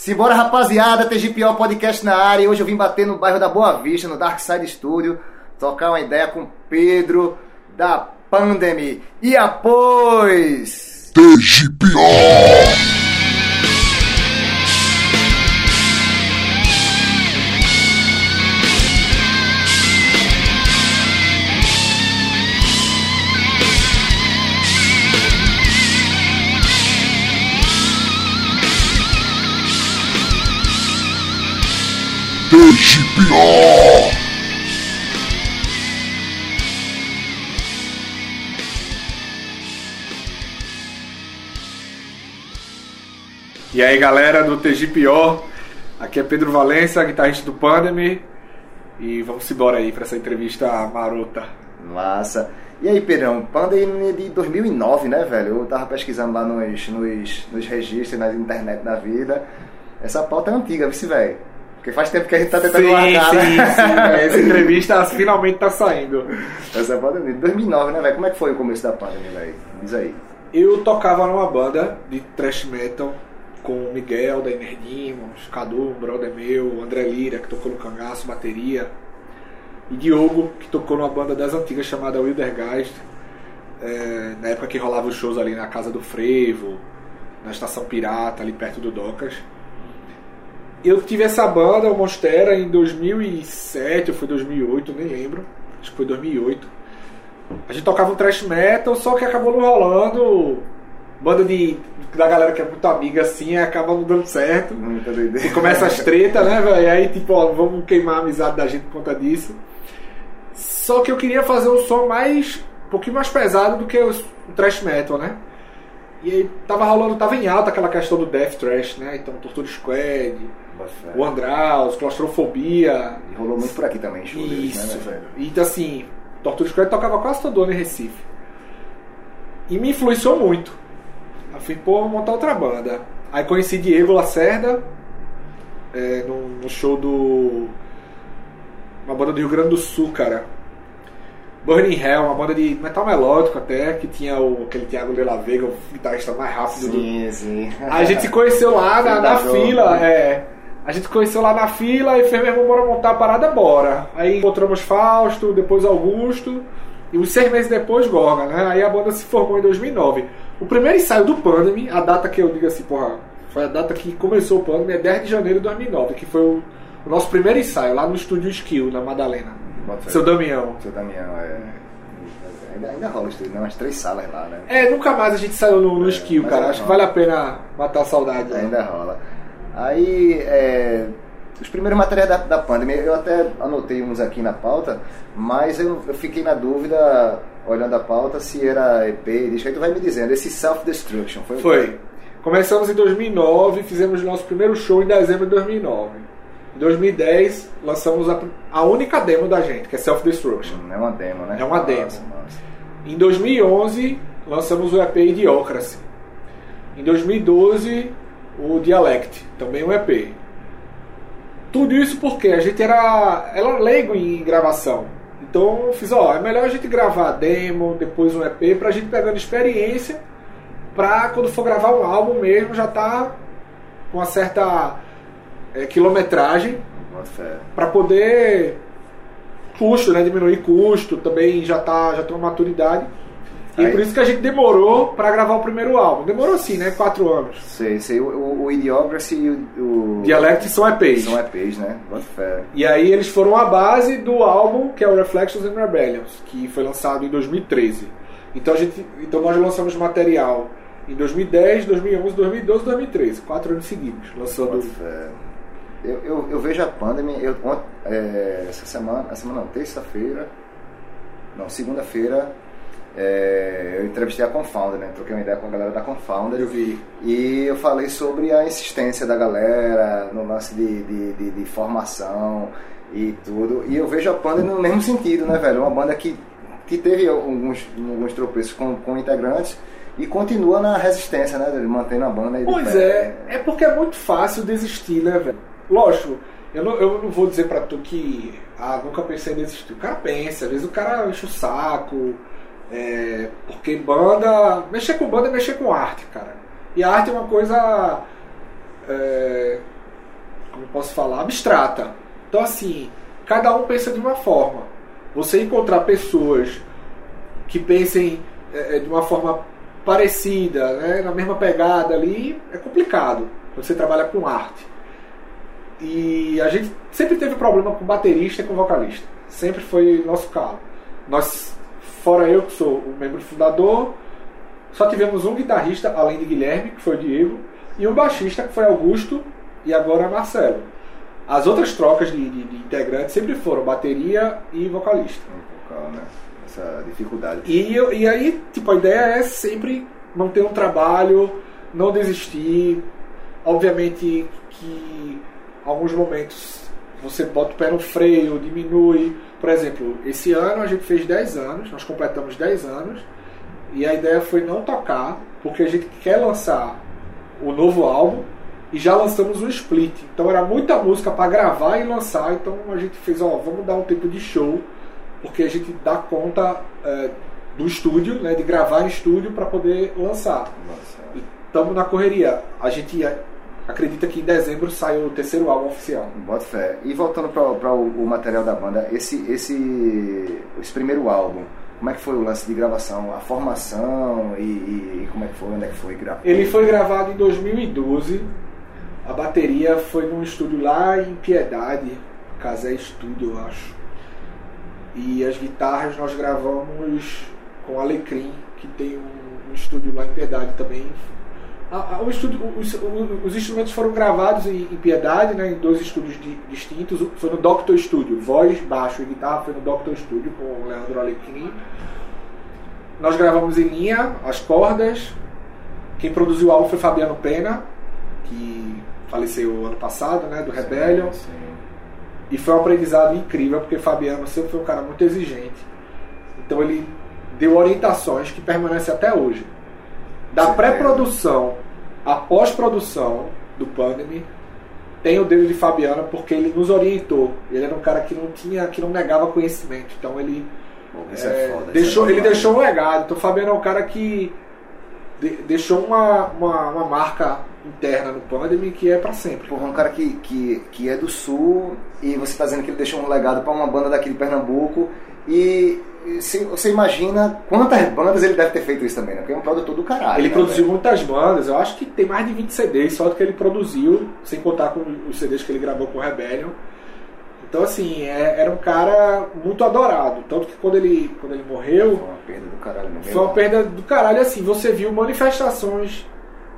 Simbora, rapaziada, TGPO Podcast na área. Hoje eu vim bater no bairro da Boa Vista, no Dark Side Studio, trocar uma ideia com Pedro da Pandemy. E após... TGPO! E aí galera do TG Pior, aqui é Pedro Valença, guitarrista do Pandemy, e vamos embora aí para essa entrevista marota. Massa. E aí, Pedrão, Pandemy de 2009, né, velho? Eu tava pesquisando lá nos, nos, nos registros, na internet da vida. Essa pauta é antiga, vice velho. Porque faz tempo que a gente tá tentando sim, guardar, sim, né? Sim, Essa entrevista finalmente tá saindo. Essa pandemia. 2009, né, velho? Como é que foi o começo da pandemia, velho? Diz aí. Eu tocava numa banda de thrash metal com o Miguel da Demons, Cadu, um brother meu, André Lira, que tocou no cangaço, bateria, e Diogo, que tocou numa banda das antigas chamada Wildergeist, é, na época que rolava os shows ali na Casa do Frevo, na Estação Pirata, ali perto do Docas eu tive essa banda, o Monstera, em 2007 ou foi 2008, nem lembro. Acho que foi 2008. A gente tocava um thrash metal, só que acabou não rolando. Banda de, da galera que é muito amiga assim, acaba não dando certo. Muita doideira. E começa as tretas, né, velho? E aí, tipo, ó, vamos queimar a amizade da gente por conta disso. Só que eu queria fazer um som mais. um pouquinho mais pesado do que o, o thrash metal, né? E aí tava rolando, tava em alta aquela questão do Death Trash, né? Então, Torture Squad, o Andraus, Claustrofobia. E rolou muito por aqui também, show Isso. Deles, né? Então, assim, Torture Squad tocava quase todo ano em Recife. E me influenciou muito. Eu fui, pô, montar outra banda. Aí conheci Diego Lacerda é, no, no show do. Uma banda do Rio Grande do Sul, cara. Burning Hell, uma banda de metal melódico até, que tinha o, aquele Thiago de la Vega, o guitarrista mais rápido Sim, do. sim. A gente se conheceu lá na, na fila, é. A gente conheceu lá na fila e fez mesmo, bora montar a parada, bora. Aí encontramos Fausto, depois Augusto, e uns seis meses depois Gorga, né? Aí a banda se formou em 2009. O primeiro ensaio do Pandemy, a data que eu digo assim, porra, foi a data que começou o Pandemy, é 10 de janeiro de 2009, que foi o, o nosso primeiro ensaio lá no estúdio Skill, na Madalena. Seu Damião. Seu Damião, é. Ainda, ainda rola isso, né? Umas três salas lá, né? É, nunca mais a gente saiu no, no É, Skill, cara. é Acho que vale a pena matar a saudade. né? Ainda rola. Aí, é, os primeiros materiais da, da pandemia, eu até anotei uns aqui na pauta, mas eu, eu fiquei na dúvida, olhando a pauta, se era EP, disco. Aí tu vai me dizendo, esse Self-Destruction foi Foi. Começamos em 2009, fizemos nosso primeiro show em dezembro de 2009. Em 2010, lançamos a, a única demo da gente, que é Self Destruction. Hum, É uma demo, né? É uma demo. Nossa, nossa. Em 2011, lançamos o EP Idiocracy. Em 2012, o Dialect, também um EP. Tudo isso porque a gente era, era leigo em gravação. Então eu fiz, ó, é melhor a gente gravar a demo, depois um EP, pra gente pegando experiência, pra quando for gravar um álbum mesmo já tá com uma certa é, quilometragem fé. para poder custo, né, diminuir custo, também já tá já tem uma maturidade. E Aí- por isso que a gente demorou para gravar o primeiro álbum. Demorou assim, né, quatro anos. Sei, sei. O, o, o Idiocracy e o, o... Dialect são EPs. São EPs, né? Bota fé. E aí eles foram a base do álbum que é o Reflections and Rebellions, que foi lançado em 2013. Então a gente, então nós lançamos material em 2010, 2011, 2012, 2013, quatro anos seguidos, lançando. Fé. Eu, eu, eu vejo a pandemia, eu, é, essa semana, essa semana não, terça-feira, não, segunda-feira, é, eu entrevistei a Confounder, né? Troquei uma ideia com a galera da Confounder. Eu vi. E eu falei sobre a insistência da galera no lance de, de, de- de formação e tudo. E eu vejo a Panda no mesmo sentido, né, velho? Uma banda que, que teve alguns, alguns tropeços com, com integrantes e continua na resistência, né? Ele mantendo a banda aí Pois é, é porque é muito fácil desistir, né, velho? Lógico, eu não, eu não vou dizer pra tu que ah, nunca pensei em desistir. O cara pensa, às vezes o cara enche o saco, é, porque banda. Mexer com banda é mexer com arte, cara. E arte é uma coisa é, posso falar, abstrata. Então, assim, cada um pensa de uma forma. Você encontrar pessoas que pensem é, de uma forma parecida, né, na mesma pegada ali, é complicado. Você trabalha com arte. E a gente sempre teve problema com baterista e com vocalista. Sempre foi nosso caso. Nós, fora eu que sou o membro fundador, só tivemos um guitarrista, além de Guilherme, que foi o Diego, e um baixista, que foi Augusto, e agora Marcelo. As outras trocas de, de, de integrantes sempre foram bateria e vocalista. Vocal, né? Essa dificuldade. E, eu- e aí, tipo, a ideia é sempre manter um trabalho, não desistir. Obviamente que alguns momentos você bota o pé no freio, diminui. Por exemplo, esse ano a gente fez 10 anos, nós completamos 10 anos, e a ideia foi não tocar, porque a gente quer lançar o novo álbum e já lançamos o split. Então era muita música para gravar e lançar, então a gente fez, ó, vamos dar um tempo de show, porque a gente dá conta é, do estúdio, né, de gravar em estúdio para poder lançar. Estamos na correria. A gente é, acredita que em dezembro sai o terceiro álbum oficial. Bota fé. E voltando para o, o material da banda, esse, esse, esse primeiro álbum, como é que foi o lance de gravação, a formação e, e- como é que foi, onde é que foi gravado? Ele foi gravado em 2012. A bateria foi num estúdio lá em Piedade, Casé Estúdio, eu acho. E as guitarras nós gravamos com Alecrim, que tem um, um estúdio lá em Piedade também. A- a- o estúdio- os, os instrumentos foram gravados em, em Piedade, né, em dois estúdios di- distintos. Foi no Doctor Studio, voz, baixo e guitarra foi no Doctor Studio com o Leandro Alecrim. Nós gravamos em linha as cordas. Quem produziu o álbum foi Fabiano Pena, que faleceu ano passado, né, do Rebellion. Sim. E foi um aprendizado incrível, porque Fabiano sempre foi um cara muito exigente. Então ele deu orientações que permanecem até hoje. Da pré-produção à pós-produção do Pandemy, tem o dedo de Fabiano porque ele nos orientou. Ele era um cara que não tinha, que não negava conhecimento. Então ele isso é, é, foda. isso deixou, é ele deixou um legado. Então o Fabiano é um cara que de- deixou uma, uma, uma marca interna no Pandemy que é pra sempre. Porra, um cara que, que, que é do sul e você tá dizendo que ele deixou um legado pra uma banda daqui de Pernambuco e você imagina quantas bandas ele deve ter feito isso também, né? Porque é um produtor do caralho. Ele né, produziu velho? muitas bandas, eu acho que tem mais de 20 CDs só do que ele produziu, sem contar com os CDs que ele gravou com o Rebellion. Então, assim, é- era um cara muito adorado. Tanto que quando ele, quando ele Foi morreu, uma perda do caralho mesmo. foi uma perda do caralho. Assim, você viu manifestações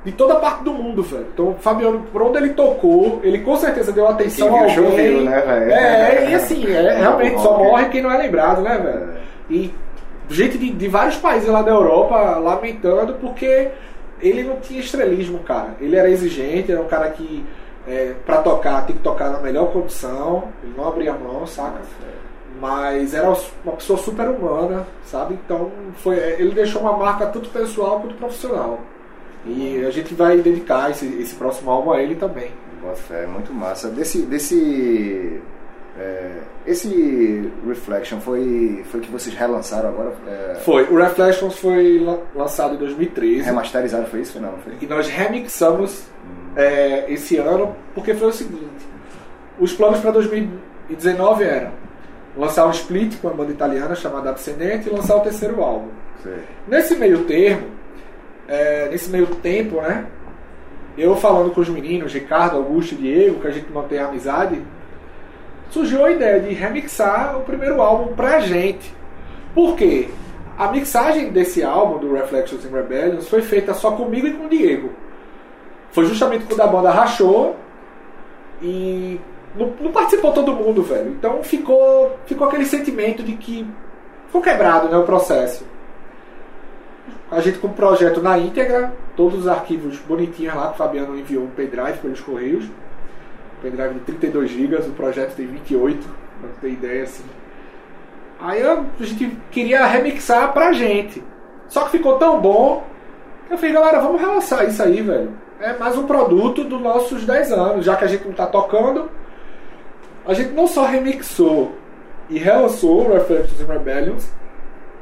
de toda parte do mundo, velho. Então, o Fabiano, por onde ele tocou, ele com certeza deu atenção Quem viu, alguém. choveu, né, velho? É, e assim, é, realmente, só morre quem não é lembrado, né, velho? É. E gente de, de vários países lá da Europa lamentando porque ele não tinha estrelismo, cara. Ele era exigente, era um cara que é, pra tocar tem que tocar na melhor condição, ele não abria mão, saca? Mas era uma pessoa super humana, sabe? Então foi, ele deixou uma marca tanto pessoal quanto profissional. E a gente vai dedicar esse, esse próximo álbum a ele também. Bota fé, muito massa. Desse. desse é, esse Reflection foi, foi que vocês relançaram agora? É, Foi, o Reflections foi la- lançado em 2013. remasterizado, foi isso? Não, foi? E nós remixamos é, esse ano porque foi o seguinte: os planos para 2019 eram lançar um split com a banda italiana chamada Abstinente e lançar o terceiro álbum. Sei. Nesse meio termo, é, nesse meio tempo, né? Eu falando com os meninos, Ricardo, Augusto e Diego, que a gente mantém a amizade, surgiu a ideia de remixar o primeiro álbum pra gente. Por quê? A mixagem desse álbum, do Reflections and Rebellions, foi feita só comigo e com o Diego. Foi justamente quando a banda rachou e não, não participou todo mundo, velho. Então ficou, ficou aquele sentimento de que ficou quebrado né, o processo. A gente com o projeto na íntegra, todos os arquivos bonitinhos lá, que o Fabiano enviou um pendrive pelos Correios. Pendrive de 32 GB, o projeto tem 28, pra ter ideia assim. Aí a gente queria remixar pra gente. Só que ficou tão bom que eu falei, galera, vamos relançar isso aí, velho. É mais um produto dos nossos 10 anos, já que a gente não tá tocando. A gente não só remixou e relançou o Reflections and Rebellions,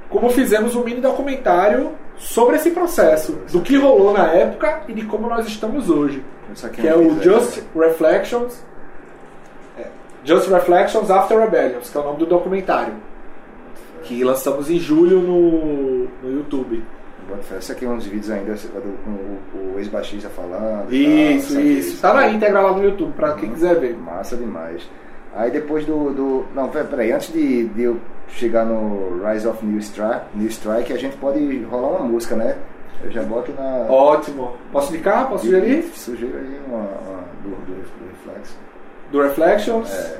como fizemos um mini documentário sobre esse processo, do que rolou na época e de como nós estamos hoje. Aqui Que é um o Just Reflections Just Reflections After Rebellions, que é o nome do documentário. Que lançamos em julho no, no YouTube. Esse aqui é uns vídeos ainda com o, o ex-baixista falando. Isso, tal, isso. Tá na íntegra lá no YouTube, pra quem quiser ver. Massa demais. Aí depois do. do não, pera- peraí, antes de, de eu chegar no Rise of New Strike, New Strike, a gente pode rolar uma música, né? Eu já boto na. Ótimo. Posso indicar? Posso sugerir? Sugiro aí uma, uma do, do, do Reflex. Do Reflections. É.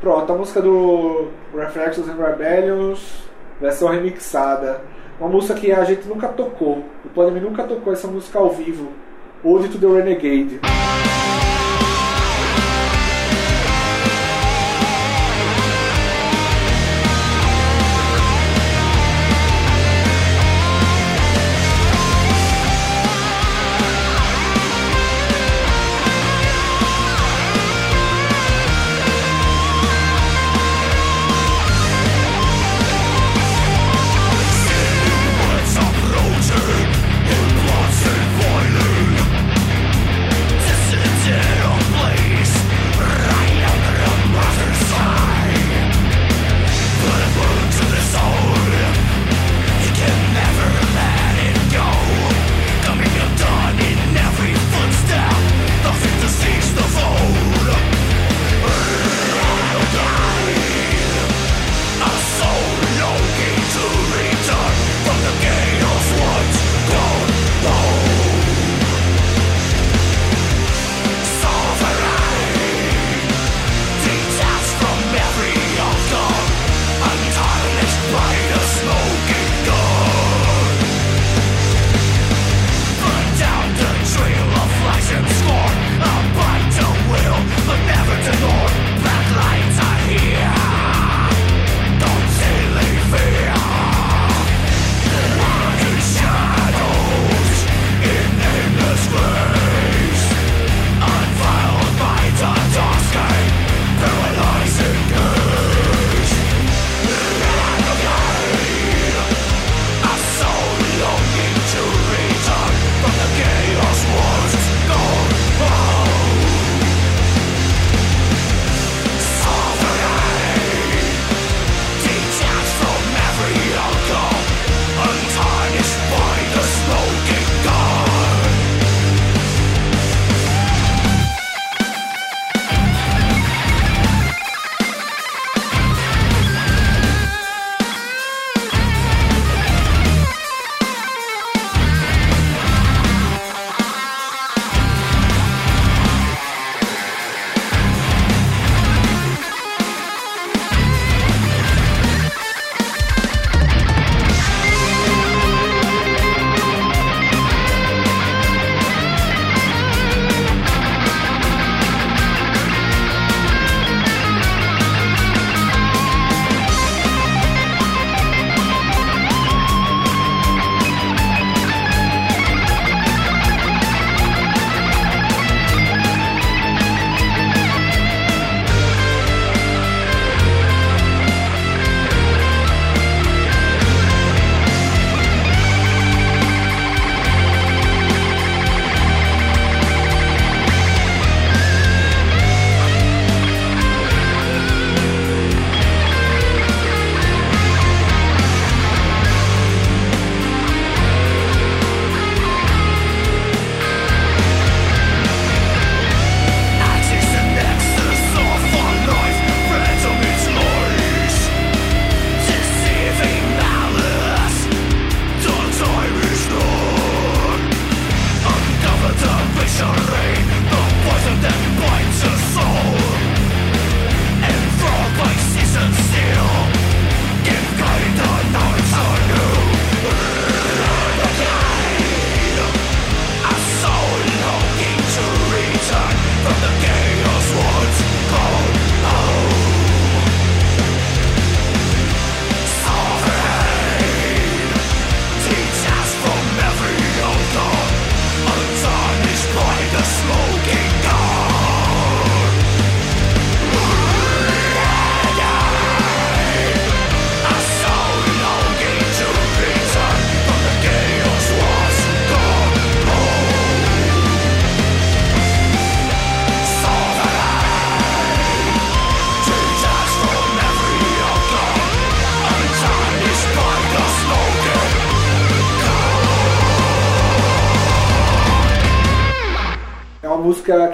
Pronto, a música do Reflections and Rebellions, versão remixada. Uma música que a gente nunca tocou. O Planime nunca tocou essa música ao vivo. Ode to the Renegade.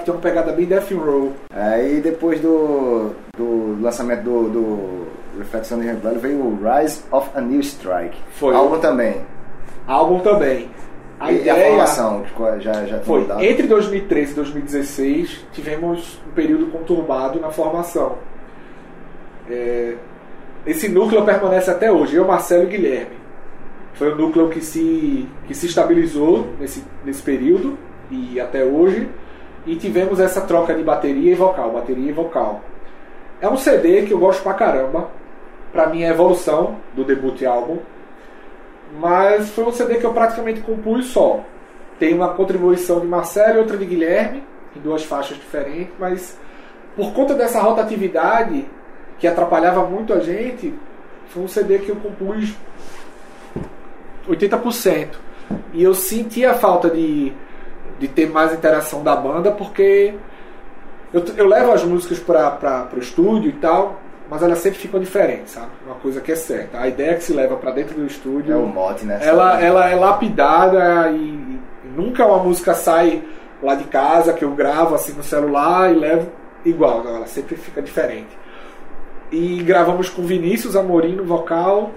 Que tem uma pegada bem death roll. Aí depois do, do lançamento do, do Reflection de veio o Rise of a New Strike. Foi. Álbum também. Álbum também. A e ideia a formação, já, já foi mudado? entre 2013 e 2016 tivemos um período conturbado na formação. É, esse núcleo permanece até hoje, eu, Marcelo e Guilherme. Foi um núcleo que se, que se estabilizou nesse, nesse período e até hoje. E tivemos essa troca de bateria e vocal, bateria e vocal. É um CD que eu gosto pra caramba. Pra mim é evolução do debut álbum. Mas foi um CD que eu praticamente compus só. Tem uma contribuição de Marcelo e outra de Guilherme, em duas faixas diferentes, mas por conta dessa rotatividade que atrapalhava muito a gente, foi um CD que eu compus 80%. E eu senti a falta de, de ter mais interação da banda, porque eu, eu levo as músicas para o estúdio e tal, mas elas sempre ficam diferentes, sabe? Uma coisa que é certa. A ideia que se leva para dentro do estúdio É o mote, né? ela, ela é lapidada e, e nunca uma música sai lá de casa que eu gravo assim no celular e levo igual, não, ela sempre fica diferente. E gravamos com Vinícius Amorim no vocal.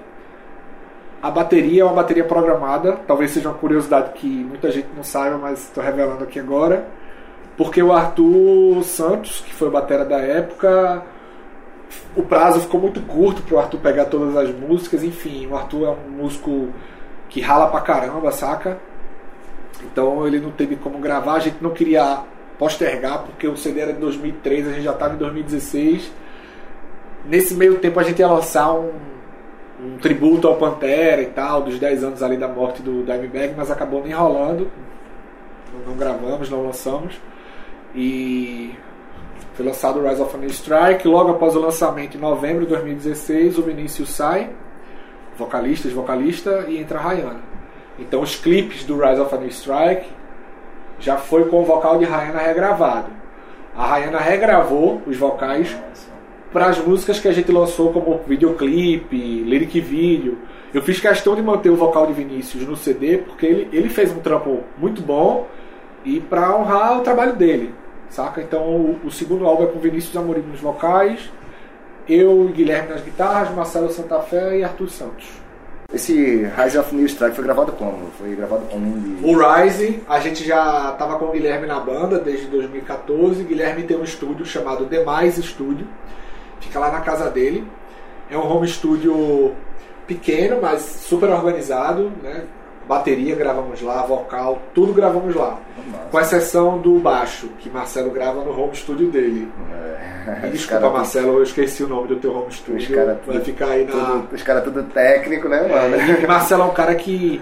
A bateria é uma bateria programada, talvez seja uma curiosidade que muita gente não saiba, mas estou revelando aqui agora. Porque o Arthur Santos, que foi o batera da época, o prazo ficou muito curto para o Arthur pegar todas as músicas. Enfim, o Arthur é um músico que rala pra caramba, saca? Então ele não teve como gravar. A gente não queria postergar porque o CD era de 2003, a gente já estava em 2016. Nesse meio tempo a gente ia lançar um, um tributo ao Pantera e tal, dos 10 anos ali da morte do Dimebag, mas acabou nem rolando. Não, não gravamos, não lançamos. E foi lançado o Rise of a New Strike. Logo após o lançamento, em novembro de 2016, o Vinícius sai, vocalista, vocalista, e entra a Rayana. Então os clipes do Rise of a New Strike já foi com o vocal de Rayana regravado. A Rayana regravou os vocais para as músicas que a gente lançou como videoclipe, lyric video. Eu fiz questão de manter o vocal de Vinícius no CD porque ele, ele fez um trampo muito bom e para honrar o trabalho dele, saca? Então o, o segundo álbum é com Vinícius Amorim nos vocais, eu e Guilherme nas guitarras, Marcelo Santa Fé e Arthur Santos. Esse Rise of New Strike foi gravado como? Foi gravado como um de... O Rise, a gente já estava com o Guilherme na banda desde 2014. Guilherme tem um estúdio chamado Demais Studio. Fica lá na casa dele. É um home studio pequeno, mas super organizado. Né? Bateria gravamos lá, vocal, tudo gravamos lá. Massa. Com exceção do baixo, que Marcelo grava no home studio dele. É, Desculpa, cara- Marcelo, eu esqueci o nome do teu home studio. caras Vai ficar aí na. tudo, os caras tudo técnico, né, mano? É, e Marcelo é um cara que.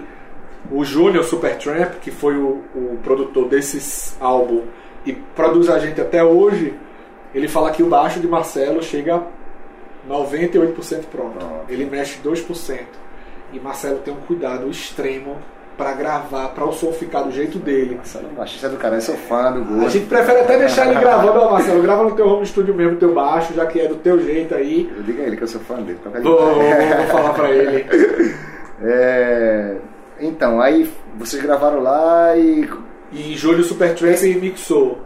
O Júnior Supertramp, que foi o, o produtor desses álbum e produz a gente até hoje, ele fala que o baixo de Marcelo chega a 98% pronto. Pronto. Ele mexe 2%. E Marcelo tem um cuidado extremo para gravar, para o som ficar do jeito dele. Marcelo, baixista do cara, eu sou fã do A gosto. gente prefere até deixar ele gravando, ó Marcelo, grava no teu home studio mesmo, teu baixo, já que é do teu jeito aí. Eu digo a ele que eu sou fã dele. Vou, vou, falar pra ele. É, Então, aí vocês gravaram lá e E Júlio Supertramp mixou.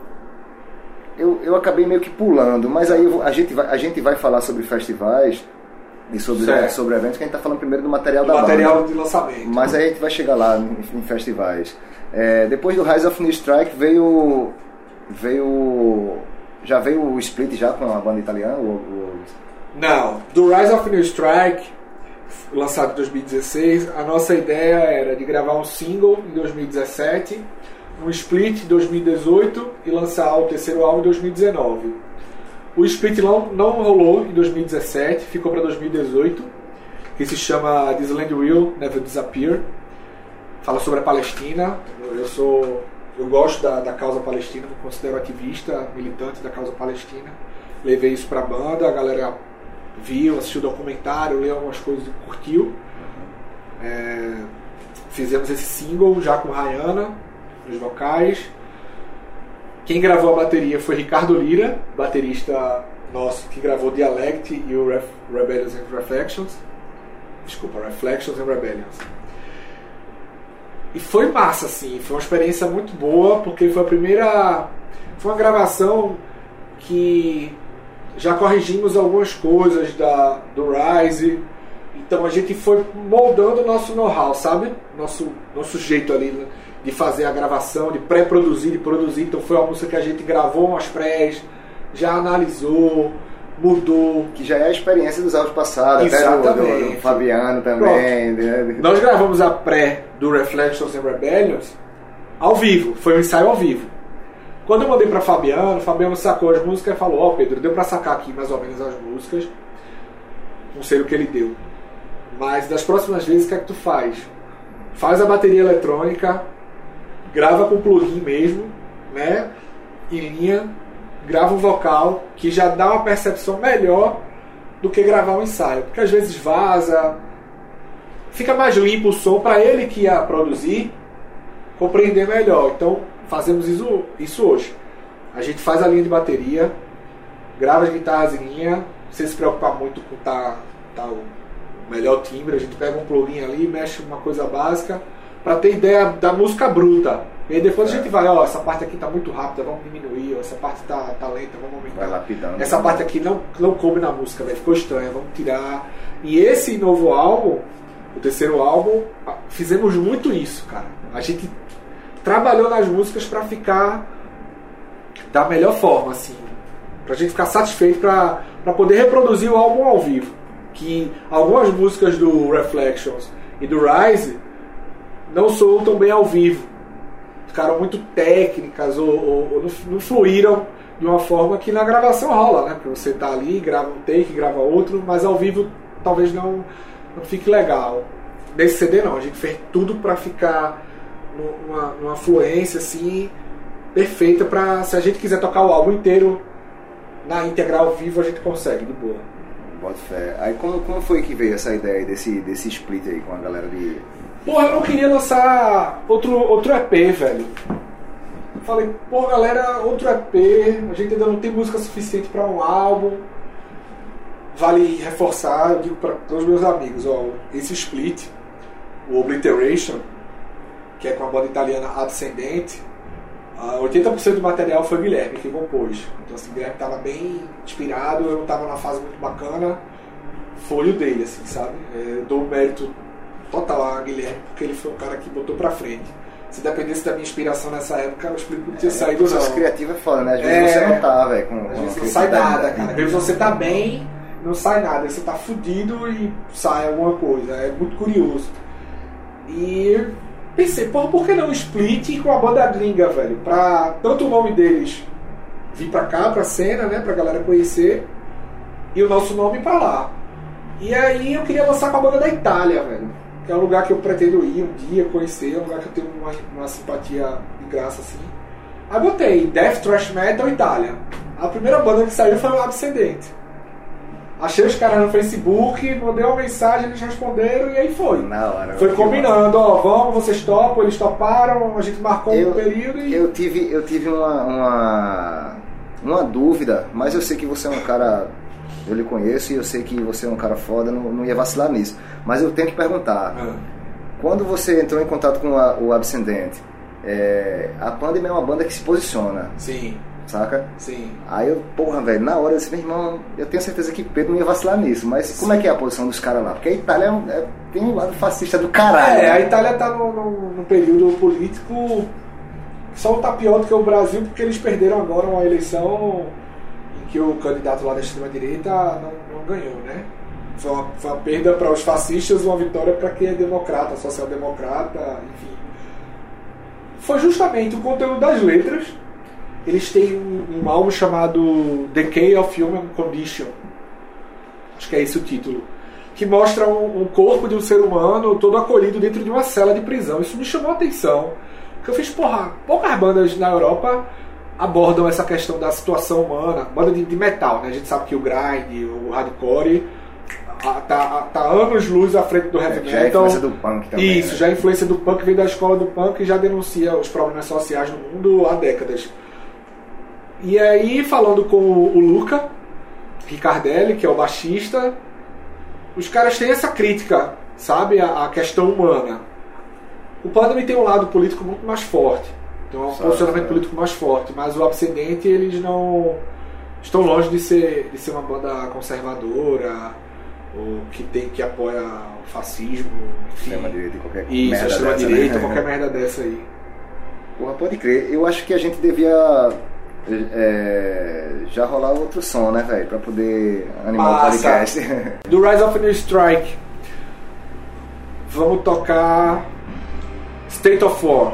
Eu, eu acabei meio que pulando, mas aí vou- a, gente vai, a gente vai falar sobre festivais e sobre, Certo. sobre eventos, que a gente tá falando primeiro do material O da material banda. de lançamento. Mas aí a gente vai chegar lá em, em festivais. É, depois do Rise of New Strike veio. veio. Já veio o split já com a banda italiana? O, o- Não, do Rise of New Strike, lançado em 2016, a nossa ideia era de gravar um single em 2017, um split em 2018 e lançar o terceiro álbum em 2019. O split não, não rolou em 2017, ficou para 2018, que se chama This Land Will Never Disappear. Fala sobre a Palestina. Eu sou, eu gosto da, da causa palestina, me considero ativista, militante da causa palestina. Levei isso pra banda, a galera viu, assistiu documentário, leu algumas coisas e curtiu. É, fizemos esse single já com Rayana nos vocais. Quem gravou a bateria foi Ricardo Lira, baterista nosso que gravou Dialect e o Ref, Rebellions and Reflections. Desculpa, Reflections and Rebellions. E foi massa, assim, foi uma experiência muito boa, porque foi a primeira Foi uma gravação que já corrigimos algumas coisas da, do Rise. Então a gente foi moldando o nosso know-how, sabe? Nosso, nosso jeito ali né? De fazer a gravação, de pré-produzir, de produzir. Então foi uma música que a gente gravou umas prés, já analisou, mudou. Que já é a experiência dos áudios passados, até do, do, Exatamente. do Fabiano também. né? Nós gravamos a pré do Reflections and Rebellions ao vivo, foi um ensaio ao vivo. Quando eu mandei pra Fabiano, Fabiano sacou as músicas e falou: Ó, Pedro, deu pra sacar aqui mais ou menos as músicas. Não sei o que ele deu. Mas das próximas vezes, o que é que tu faz? Faz a bateria eletrônica, grava com plugin mesmo, né? Em linha, grava um vocal que já dá uma percepção melhor do que gravar um ensaio. Porque às vezes vaza, fica mais limpo o som para ele que ia produzir compreender melhor. Então fazemos isso, isso hoje. A gente faz a linha de bateria, grava as guitarras em linha, sem se preocupar muito com tá, tá o melhor timbre, a gente pega um plugin ali, mexe uma coisa básica para ter ideia da música bruta. E aí depois a gente vai, ó, essa parte aqui tá muito rápida, vamos diminuir, ó, essa parte tá, tá lenta, vamos aumentar. Vai lapidando. Essa parte aqui não, não coube na música, velho, ficou estranha, vamos tirar. E esse novo álbum, o terceiro álbum, fizemos muito isso, cara. A gente trabalhou nas músicas para ficar da melhor forma, assim. Pra gente ficar satisfeito pra, pra poder reproduzir o álbum ao vivo. Que algumas músicas do Reflections e do Rise não soam tão bem ao vivo. Ficaram muito técnicas ou, ou- ou não, fluíram de uma forma que na gravação rola, né? Porque você tá ali, grava um take, grava outro, mas ao vivo talvez não, não fique legal. Nesse CD não, a gente fez tudo pra ficar nu- numa, numa fluência assim perfeita pra se a gente quiser tocar o álbum inteiro na integral ao vivo a gente consegue de boa. Bota fé. Aí como, como foi que veio essa ideia desse, desse split aí com a galera de. Porra, eu não queria lançar outro, outro EP, velho. Falei, pô galera, outro EP, a gente ainda não tem música suficiente pra um álbum. Vale reforçar, eu digo para todos os meus amigos, ó, esse split, o Obliteration, que é com a banda italiana Abscendente, ah, 80% do material foi Guilherme que compôs. Então assim, Guilherme estava bem inspirado, eu estava numa fase muito bacana, foi o dele, assim, sabe? É, dou mérito total a Guilherme, porque ele foi o cara que botou pra frente. Se dependesse da minha inspiração nessa época, o split não tinha saído o processo não. criativo é foda, né? Às vezes É. você não tá, velho. Com, Às vezes não sai nada, cara. Às vezes você tá bem, não sai nada. Aí Você tá fudido e sai alguma coisa. É muito curioso. E pensei, porra, por que não split com a banda gringa, velho? Pra tanto o nome deles vir pra cá, pra cena, né? Pra galera conhecer. E o nosso nome pra lá. E aí eu queria lançar com a banda da Itália, velho. É um lugar que eu pretendo ir um dia, conhecer. É um lugar que eu tenho uma, uma simpatia de graça, assim. Aí botei Death Thrash Metal Itália. A primeira banda que saiu foi o Abscendente. Achei os caras no Facebook, mandei uma mensagem, eles responderam e aí foi. Na hora. Foi combinando, ó, vamos, vocês topam, eles toparam, a gente marcou Eu- um período e. Eu tive, eu tive uma, uma, uma dúvida, mas eu sei que você é um cara. Eu lhe conheço e eu sei que você é um cara foda, não, não ia vacilar nisso. Mas eu tenho que perguntar: Ah, quando você entrou em contato com a- o Abscendente, é, a Pandem é uma banda que se posiciona, sim, saca? sim. Aí eu, porra, velho, na hora eu disse, meu irmão, eu tenho certeza que Pedro não ia vacilar nisso, mas como é que é a posição dos caras lá? Porque a Itália é um- é- tem um lado fascista do caralho. É, a né? Itália tá num, num período político só tá pior do que o Brasil, porque eles perderam agora uma eleição que o candidato lá da extrema-direita não, não ganhou, né? Foi uma, foi uma perda para os fascistas, uma vitória para quem é democrata, social-democrata, enfim. Foi justamente o conteúdo das letras. Eles têm um, um álbum chamado Decay of Human Condition. Acho que é esse o título que mostra um, um corpo de um ser humano todo acolhido dentro de uma cela de prisão. Isso me chamou a atenção. Porque eu fiz, porra, poucas bandas na Europa abordam essa questão da situação humana. Banda de, de metal, né? A gente sabe que o grind, o hardcore, tá, tá anos luz à frente do heavy Já é metal. influência do punk também. Isso, né? já a influência do punk vem da escola do punk e já denuncia os problemas sociais no mundo há décadas. E aí, falando com o Luca Ricardelli, que é o baixista, os caras têm essa crítica, sabe? A, a questão humana. O Pandem tem um lado político muito mais forte. Tem um Só- posicionamento político mais forte, mas o Abscendente eles não estão longe de ser, de ser uma banda conservadora ou que tem que apoia o fascismo, enfim. Extrema direita e qualquer Isso, merda extrema dessa, direita, né? qualquer merda dessa aí. Porra, pode crer. Eu acho que a gente devia é, já rolar outro som, né, velho? Pra poder animar Massa. o podcast. Do Rise of New Strike, vamos tocar State of War.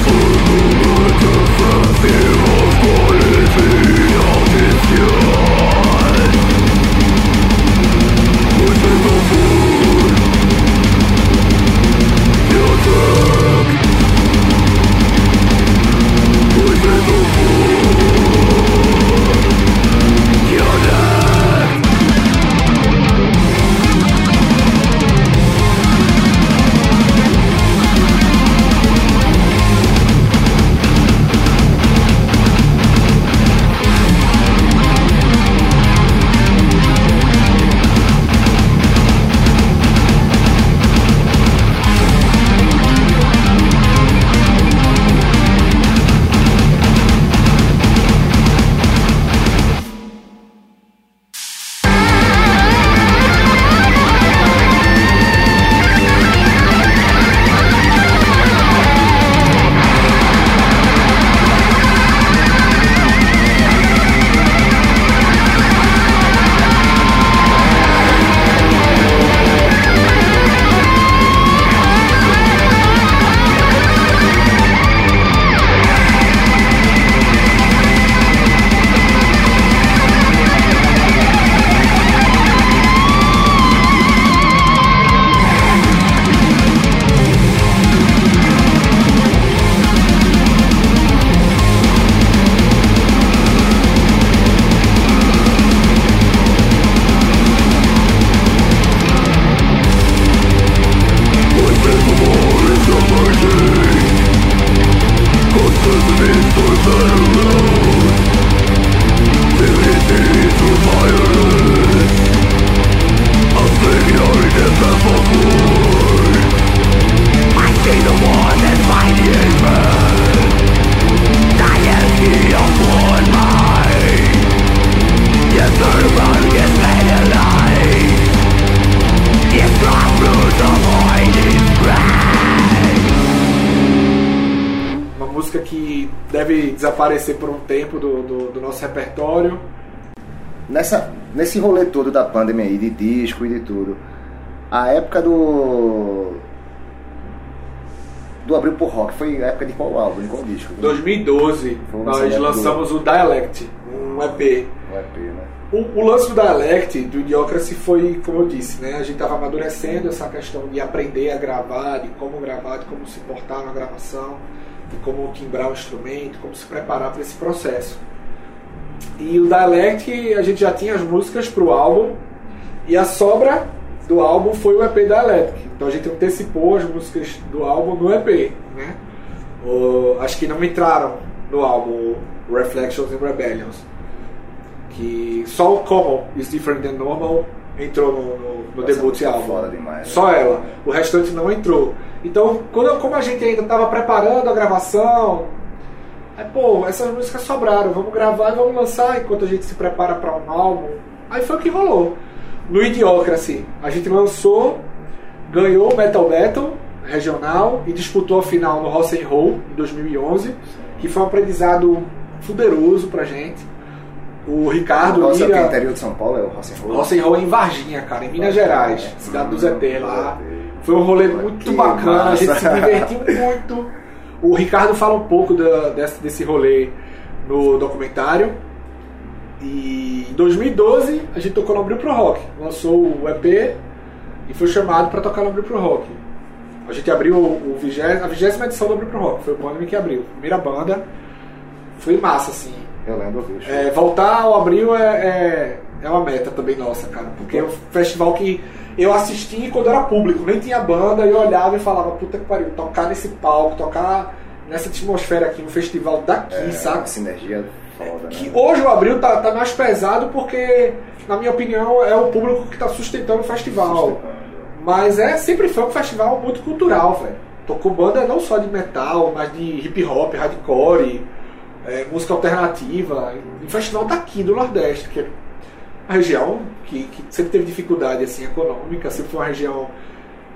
desaparecer por um tempo do, do, do nosso repertório. Nessa, nesse rolê todo da pandemia aí, de disco e de tudo, a época do. do Abril por Rock foi a época de qual álbum, de qual disco? 2012, Foi o nós lançamento lançamos o Dialect, um EP. O EP, né? O, o lance do Dialect, do Idiocracy, foi, como eu disse, né? A gente estava amadurecendo essa questão de aprender a gravar, de como gravar, de como se portar na gravação, de como timbrar o instrumento, como se preparar para esse processo. E o Dialect, a gente já tinha as músicas para o álbum, e a sobra do álbum foi o EP Dialect. Então a gente antecipou as músicas do álbum no EP, né? O- as que não entraram no álbum, Reflections and Rebellions que só o Common is Different Than Normal entrou no, no, no debut música álbum. demais, né? Só ela. O restante não entrou. Então, quando, como a gente ainda estava preparando a gravação, aí, pô, essas músicas sobraram, vamos gravar e vamos lançar enquanto a gente se prepara para um álbum. Aí foi o que rolou. No Idiocracy, a gente lançou ganhou o Metal Battle regional e disputou a final no Rock and Roll em 2011, que foi um aprendizado fuderoso pra gente. O Ricardo Nossa, é Lira, interior de São Paulo é o Rock'n'Roll. Rock and Roll em Varginha, cara, em Minas Gerais, cidade dos ET lá. Foi um rolê muito Que bacana, a gente se massa. divertiu muito. O Ricardo fala um pouco da- desse, desse rolê no documentário. E em 2012 a gente tocou no Abril Pro Rock. Lançou o EP e foi chamado para tocar no Abril Pro Rock. A gente abriu o, o vigé- a vigésima edição do Abril Pro Rock. Foi o Pânico que abriu. Primeira banda. Foi massa, assim. Eu lembro, vi. É, voltar ao abril é, é, é uma meta também nossa, cara. Porque é um festival que eu assisti quando era público, nem tinha banda, eu olhava e falava, puta que pariu, tocar nesse palco, tocar nessa atmosfera aqui, um festival daqui, é, sabe? Sinergia foda, Que né? hoje o abril tá, tá mais pesado porque, na minha opinião, é o público que tá sustentando o festival. Mas é sempre foi um festival muito cultural, velho. Tocou banda não só de metal, mas de hip hop, hardcore, é, música alternativa. Um festival daqui do Nordeste, que uma região que, que sempre teve dificuldade assim, econômica, sempre foi uma região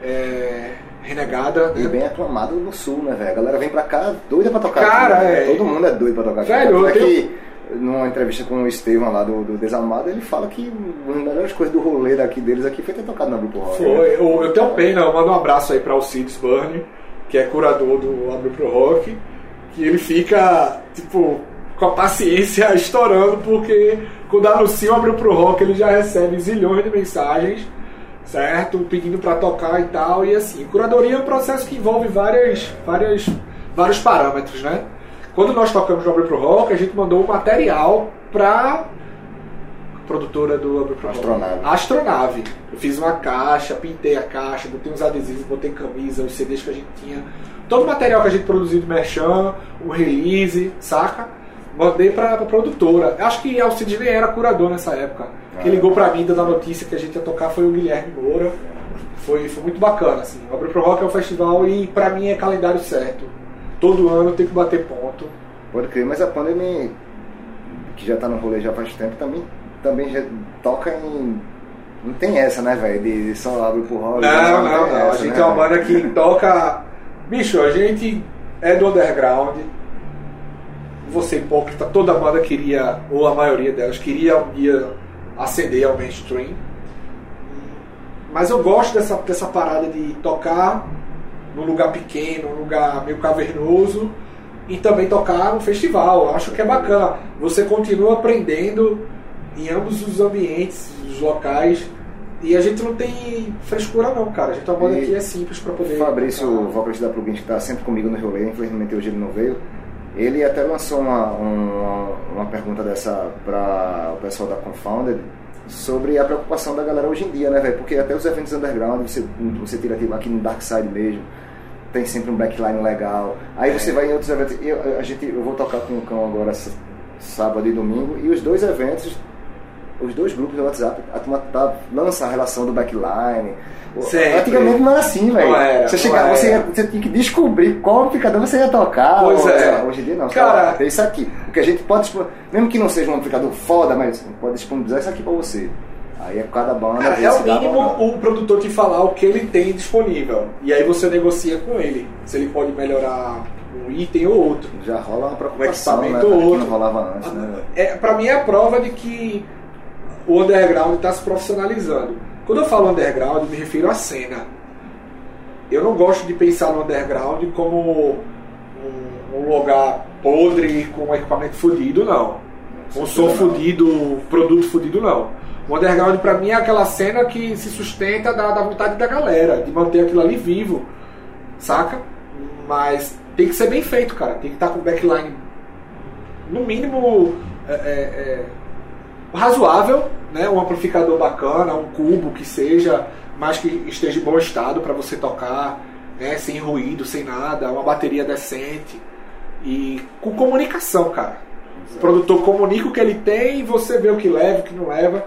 é, renegada. E né? bem aclamado no sul, né, velho? A galera vem pra cá doida pra tocar. Cara, aqui, né? é. Todo mundo é doido pra tocar. aqui. Velho, Tanto é eu tenho- numa entrevista com o Estevam lá do, do Desamado, ele fala que uma das melhores coisas do rolê daqui deles aqui foi ter tocado na Grupo Rock. né? Foi. Eu, eu tenho pena, eu mando um abraço aí para Alcides Burne, que é curador do Abre Pro Rock, que ele fica, tipo, com a paciência estourando, porque quando anuncia o Abre Pro Rock, ele já recebe zilhões de mensagens, certo? Pedindo para tocar e tal, e assim. Curadoria é um processo que envolve várias, várias, vários parâmetros, né? Quando nós tocamos no Abre Pro Rock, a gente mandou o material pra produtora do Abre Pro Rock. Astronave. Astronave. Eu fiz uma caixa, pintei a caixa, botei uns adesivos, botei camisa, os CDs que a gente tinha. Todo o material que a gente produziu do Merchan, o release, saca? Mandei pra, pra produtora. Acho que Alcides nem era curador nessa época. Quem ligou pra mim dando a notícia que a gente ia tocar foi o Guilherme Moura. Foi, foi muito bacana, assim. O Abre Pro Rock é um festival e pra mim é calendário certo. Todo ano tem que bater ponto. Pode crer, mas a Pandemia, que já tá no rolê já faz tempo, também, também já toca em. Não tem essa, né, velho? De só abre pro rock. Não, não, não. A essa, gente né, é uma banda que toca. Bicho, a gente é do underground. Você hipócrita, toda a banda queria, ou a maioria delas, queria um dia ascender ao mainstream. Mas eu gosto dessa, dessa parada de tocar num lugar pequeno, num lugar meio cavernoso e também tocar no festival. Eu acho que é bacana. Você continua aprendendo em ambos os ambientes, os locais. E a gente não tem frescura não, cara. A gente é banda E que é simples pra poder. O Fabrício, o tocar. vocalista da Plugins, que tá sempre comigo no rolê, infelizmente hoje ele não veio. Ele até lançou uma, uma, uma pergunta dessa para o pessoal da Confounded sobre a preocupação da galera hoje em dia, né, velho? Porque até os eventos underground, você, você tira tipo, aqui no Dark Side mesmo, tem sempre um backline legal. Aí você vai em outros eventos. Eu, a gente, eu vou tocar com o Cão agora sábado e domingo, e os dois eventos os dois grupos do WhatsApp, a turma tá, lança a relação do backline. Sempre. Antigamente não era assim, velho. Você chegava, você, você tinha que descobrir qual amplificador você ia tocar. Pois ou- é. Hoje em dia não. Cara- tem isso aqui. Porque a gente pode, mesmo que não seja um amplificador foda, mas pode disponibilizar isso aqui pra você. Aí é cada banda. Cara, é o mínimo o produtor te falar o que ele tem disponível. E aí você negocia com ele. Se ele pode melhorar um item ou outro. Já rola uma preocupação, né? equipamento velho, ou Que não outro. rolava antes, né? É, pra mim é a prova de que o underground está se profissionalizando. Quando eu falo underground, eu me refiro à cena. Eu não gosto de pensar no underground como um, um lugar podre com equipamento fudido, não. Um som fudido, produto fudido, não. O underground pra mim é aquela cena que se sustenta da, da vontade da galera, de manter aquilo ali vivo, saca? Mas tem que ser bem feito, cara. Tem que estar com backline no mínimo é, é, é, razoável, né? Um amplificador bacana, um cubo que seja, mas que esteja em bom estado para você tocar, né? Sem ruído, sem nada, uma bateria decente e com comunicação, cara. O produtor comunica o que ele tem e você vê o que leva, o que não leva.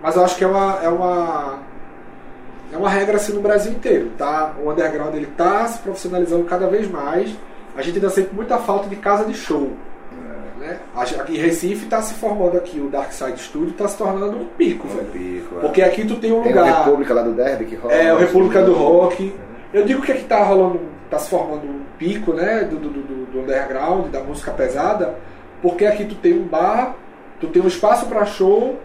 Mas eu acho que é uma é uma é uma regra assim no Brasil inteiro, tá? O underground ele tá se profissionalizando cada vez mais. A gente ainda sente muita falta de casa de show. Né? Aqui em Recife tá se formando aqui, o Dark Side Studio tá se tornando um pico, Um velho. pico, é. Porque aqui tu tem um Tem lugar. a República lá do Derby que rola. É, o né? República do Rock. Eu digo que aqui tá rolando, tá se formando um pico, né, do, do, do, do underground, da música pesada, porque aqui tu tem um bar, tu tem um espaço pra show,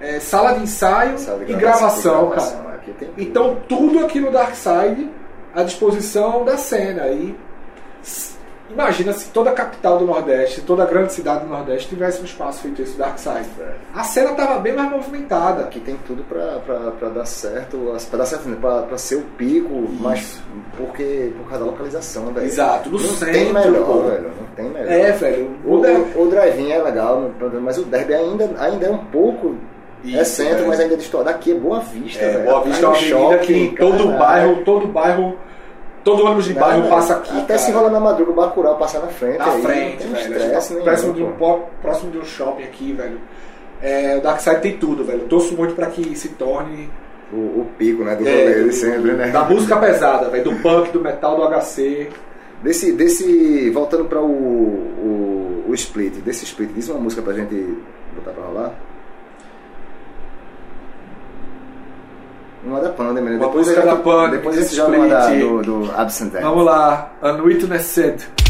é, sala de ensaio Sabe, e gravação, cara. Então tudo aqui no Dark Side à disposição da cena. E imagina se toda a capital do Nordeste, toda a grande cidade do Nordeste tivesse um espaço feito esse Dark Side. A cena tava bem mais movimentada. Aqui tem tudo pra, pra, pra dar certo, pra dar certo, né? pra, pra ser o pico, mas porque por causa da localização, velho. Exato, no não centro, tem melhor, pô. velho. Não tem melhor. É, velho. O, O der- o, o drive-in é legal, mas o derby ainda, ainda é um pouco. é Isso, centro, é. mas ainda é distorcido. Daqui é Boa Vista, É, velho. Boa Vista é uma Aí no avenida que em shopping, todo caralho. bairro, todo bairro, todo ônibus de bairro passa aqui. Até se cara. rola na madruga o Bacurau passar na frente. na aí, frente, velho. estresse A gente nenhum, tá próximo, de um, próximo de um shopping aqui, velho. É, o Darkside tem tudo, velho. Eu torço muito pra que se torne O, o pico, né, do é, rolê do- sempre, né? da música pesada, velho. Do punk, do metal, do HC. Desse, desse, voltando para o, o, o split, desse split, diz uma música pra gente botar pra rolar. Uma da Panda, né? Uma Depois música da Panda, Depois da, split. do, do Absent Death. Vamos lá, Unwitnessed. É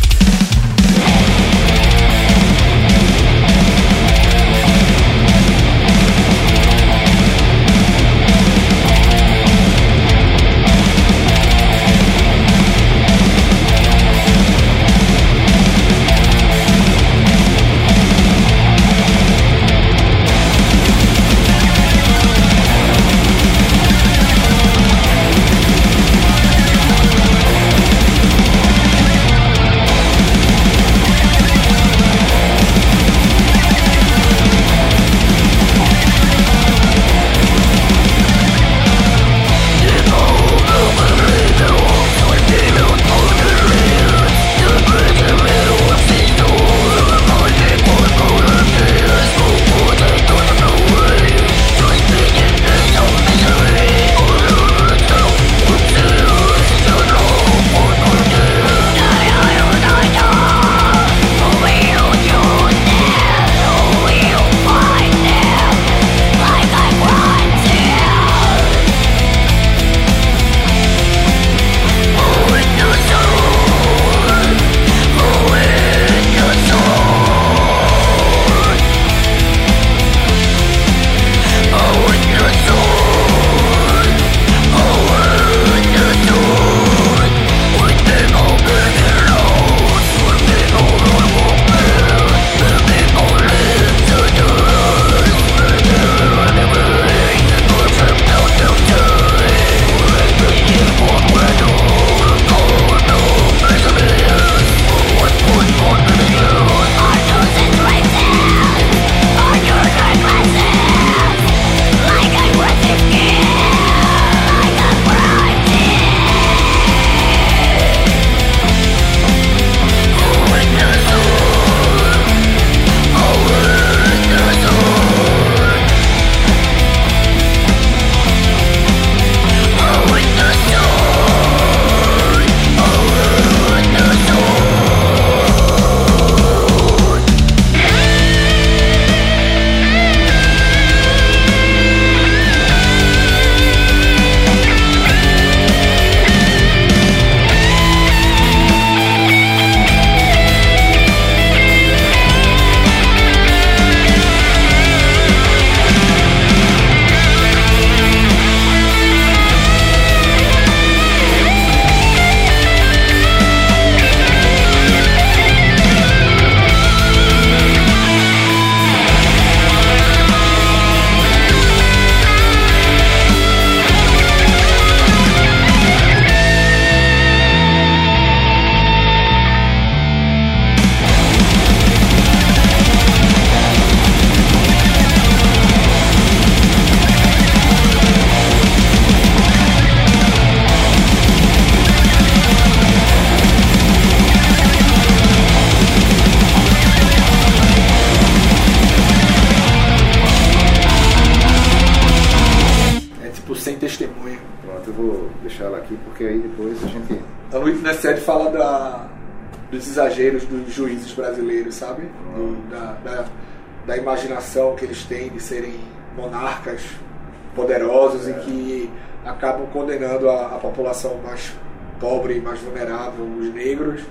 acabam condenando a, a população mais pobre, mais vulnerável, os negros,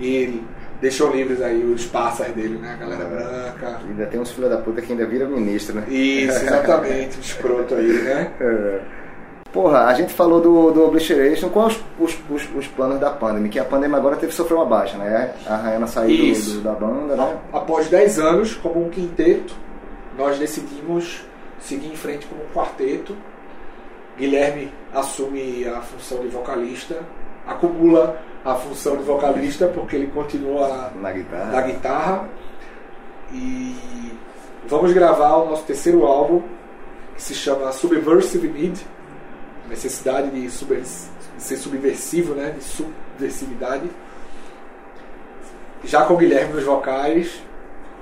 e deixam livres aí os pássaros dele, né? A galera branca. Ainda tem uns filhos da puta que ainda vira ministro, né? Isso, exatamente, escroto aí, né? É. Porra, a gente falou do, do Obliteration, quais os, os, os, os planos da Pandem? Que a Pandem agora teve que sofrer uma baixa, né? A Rayana saiu do, do- da banda, né? Após 10 anos, como um quinteto, nós decidimos seguir em frente como um quarteto. Guilherme assume a função de vocalista, acumula a função de vocalista porque ele continua Na guitarra. na guitarra. E vamos gravar o nosso terceiro álbum, que se chama Subversive Need necessidade de, super- de ser subversivo, né? De subversividade. Já com o Guilherme nos vocais,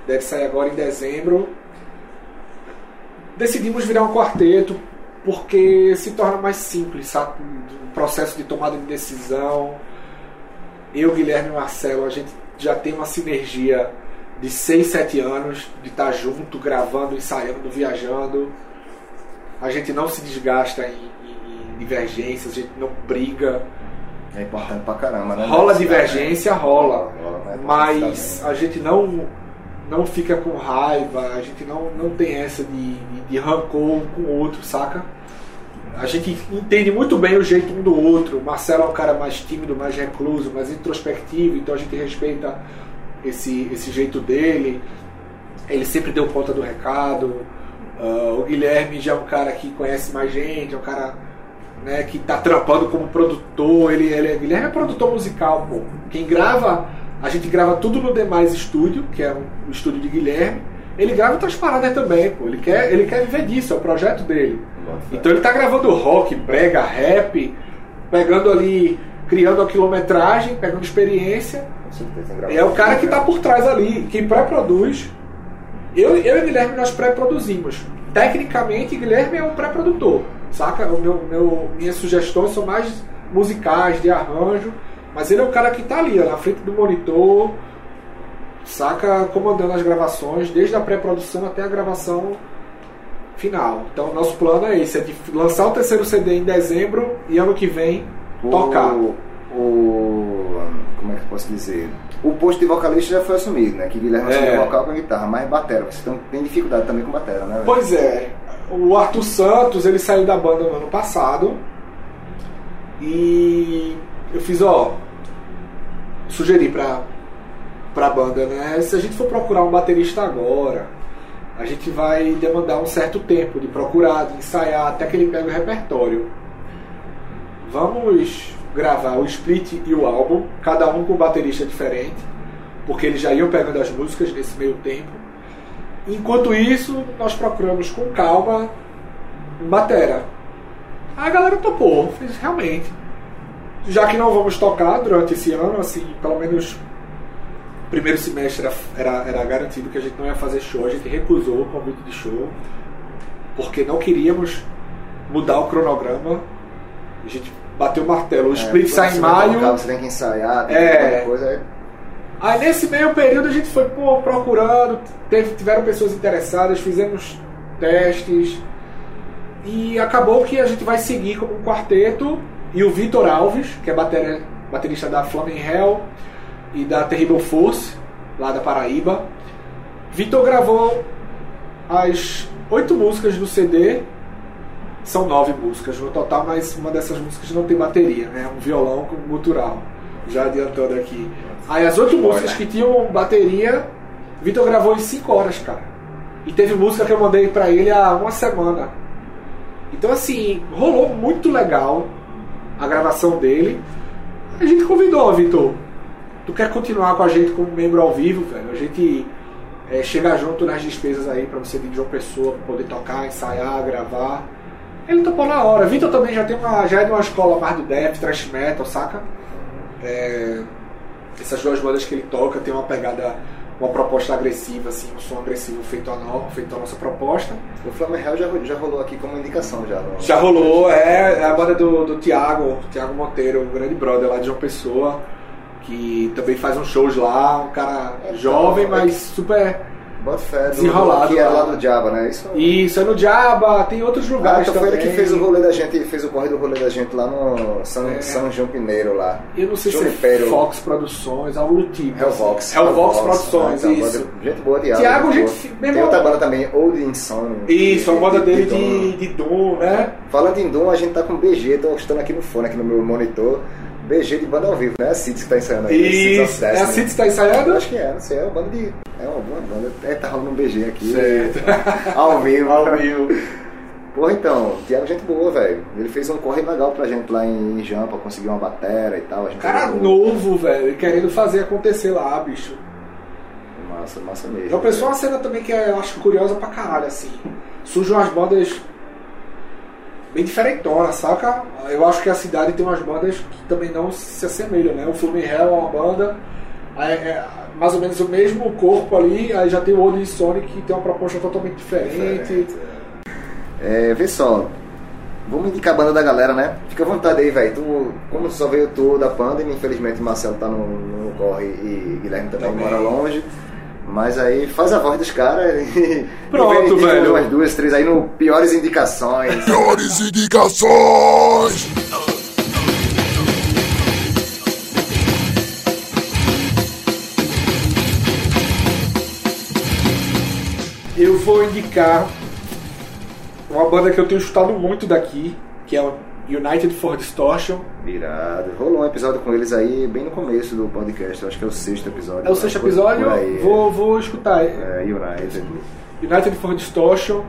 deve sair agora em dezembro. Decidimos virar um quarteto porque se torna mais simples, sabe? O processo de tomada de decisão. Eu, Guilherme e Marcelo, a gente já tem uma sinergia de 6, 7 anos de estar junto, gravando, ensaiando, viajando. A gente não se desgasta em, em- em divergências, a gente não briga. É importante pra caramba, né? Rola divergência, né? rola. Rola, né? Mas a gente não, não fica com raiva, a gente não, não tem essa de, de, de rancor com o outro, saca? A gente entende muito bem o jeito um do outro. O Marcelo é um cara mais tímido, mais recluso, mais introspectivo, então a gente respeita esse, esse jeito dele. Ele sempre deu conta do recado. Ah, o Guilherme já é um cara que conhece mais gente, é um cara né, que tá trampando como produtor. Ele, ele é, Guilherme é produtor musical, pô. Quem grava, a gente grava tudo no Demais Studio, que é um, o estúdio de Guilherme. Ele grava outras paradas também, pô. Ele quer, ele quer viver disso, é o projeto dele. Então ele tá gravando rock, brega, rap, pegando ali, criando a quilometragem, pegando experiência. É o cara que tá por trás ali, quem pré-produz. Eu, eu e Guilherme nós pré-produzimos. Tecnicamente, Guilherme é um pré-produtor, saca? O meu, meu, minhas sugestões são mais musicais, de arranjo, mas ele é o cara que tá ali, ó, na frente do monitor, saca? Comandando as gravações, desde a pré-produção até a gravação final. Então, nosso plano é esse: é de lançar o terceiro CD em dezembro e ano que vem tocar. O, o- Como é que eu posso dizer? O posto de vocalista já foi assumido, né? Que Guilherme É. assumiu vocal com a guitarra, mas batera. Você tem, dificuldade também com batera, né? Pois é, o Arthur Santos ele saiu da banda no ano passado e eu fiz, ó, sugeri pra, pra banda, né? Se a gente for procurar um baterista agora, a gente vai demandar um certo tempo de procurar, de ensaiar, até que ele pegue o repertório. Vamos gravar o split e o álbum, cada um com um baterista diferente, porque eles já iam pegando as músicas nesse meio tempo. Enquanto isso, nós procuramos com calma um batera. A galera topou, fez realmente. Já que não vamos tocar durante esse ano, assim, pelo menos o primeiro semestre era, era, garantido que a gente não ia fazer show, a gente recusou o convite de show, porque não queríamos mudar o cronograma. A gente bateu o martelo. O É, split quando sai em maio. tocar, você tem que ensaiar, tem É. que coisa. aí- Aí nesse meio período a gente foi pô, procurando, teve- tiveram pessoas interessadas, fizemos testes e acabou que a gente vai seguir como um quarteto e o Vitor Alves, que é batera- baterista da Flaming Hell e da Terrible Force, lá da Paraíba. Vitor gravou as oito músicas do CD, são nove músicas no total, mas uma dessas músicas não tem bateria, né? Um violão com gutural. Já adiantando aqui. Aí as oito músicas que tinham bateria, Vitor gravou em cinco horas, cara. E teve música que eu mandei pra ele há uma semana. Então assim, rolou muito legal a gravação dele. A gente convidou, Vitor. Tu quer continuar com a gente como membro ao vivo, velho? A gente é, chegar junto nas despesas aí pra você vir de uma pessoa poder tocar, ensaiar, gravar. Ele topou na hora. Vitor também já tem uma, já é de uma escola mais do death, thrash metal, saca? É, essas duas bandas que ele toca tem uma pegada, uma proposta agressiva, assim, um som agressivo feito a, no, feito a nossa proposta. O Flamengo já, já rolou aqui como indicação já. no- Já rolou, é, é a banda do, do Tiago, Tiago Monteiro, um grande brother lá de João Pessoa, que também faz uns shows lá, um cara Então, jovem, é mas super. Bota fé. do- Desenrolado Que era lá. lá do Java, né? Isso. Isso, é no Diaba, tem outros Ah, lugares então foi ele também. que fez o rolê da gente, fez o corre do rolê da gente lá no São, É. São João Pineiro lá. Eu não sei se é Fox Produções, algo do tipo. Hellvox. Hellvox Produções, Ah, então, isso. banda- Gente boa, Thiago. Thiago, gente gente boa. fi- meu Tem irmão- outra banda também, Old Insomnia. Isso, a moda dele de, de Doom, né? Falando em Doom, a gente tá com BG, tô estando aqui no fone, aqui no meu monitor. BG de banda ao vivo, né? A Cities que tá ensaiando aí. Isso, é a Destiny. City que tá ensaiando? Eu acho que é, não sei, é uma banda de. É uma boa banda. É, tá rolando um BG aqui. Certo. ao vivo. Ao vivo. Porra, então, Thiago, gente boa, velho. Ele fez um corre legal pra gente lá em Jampa, conseguiu uma batera e tal. Cara novo, velho, querendo fazer acontecer lá, bicho. Massa, massa mesmo. É uma pessoa uma cena também que eu acho curiosa pra caralho, assim. Surgem umas bandas bem diferentonas, saca? Eu acho que a cidade tem umas bandas que também não se assemelham, né? O Flume Hell é uma banda, aí é mais ou menos o mesmo corpo ali, aí já tem o Old Sonic que tem uma proposta totalmente diferente. É, vê só. Vamos indicar a banda da galera, né? Fica à vontade aí, velho. Tu, como só veio tu da Pandem, infelizmente Marcelo tá no, no corre e Guilherme também, Também. mora longe. Mas aí faz a voz dos caras e. Pronto, velho. Umas duas, três aí no Piores Indicações. Piores indicações! Eu vou indicar uma banda que eu tenho escutado muito daqui, que é o United for Distortion. Virado. Rolou um episódio com eles aí bem no começo do podcast. Eu acho que é o sexto episódio. É o sexto episódio? aí, Vou, vou escutar. É, United. United for Distortion.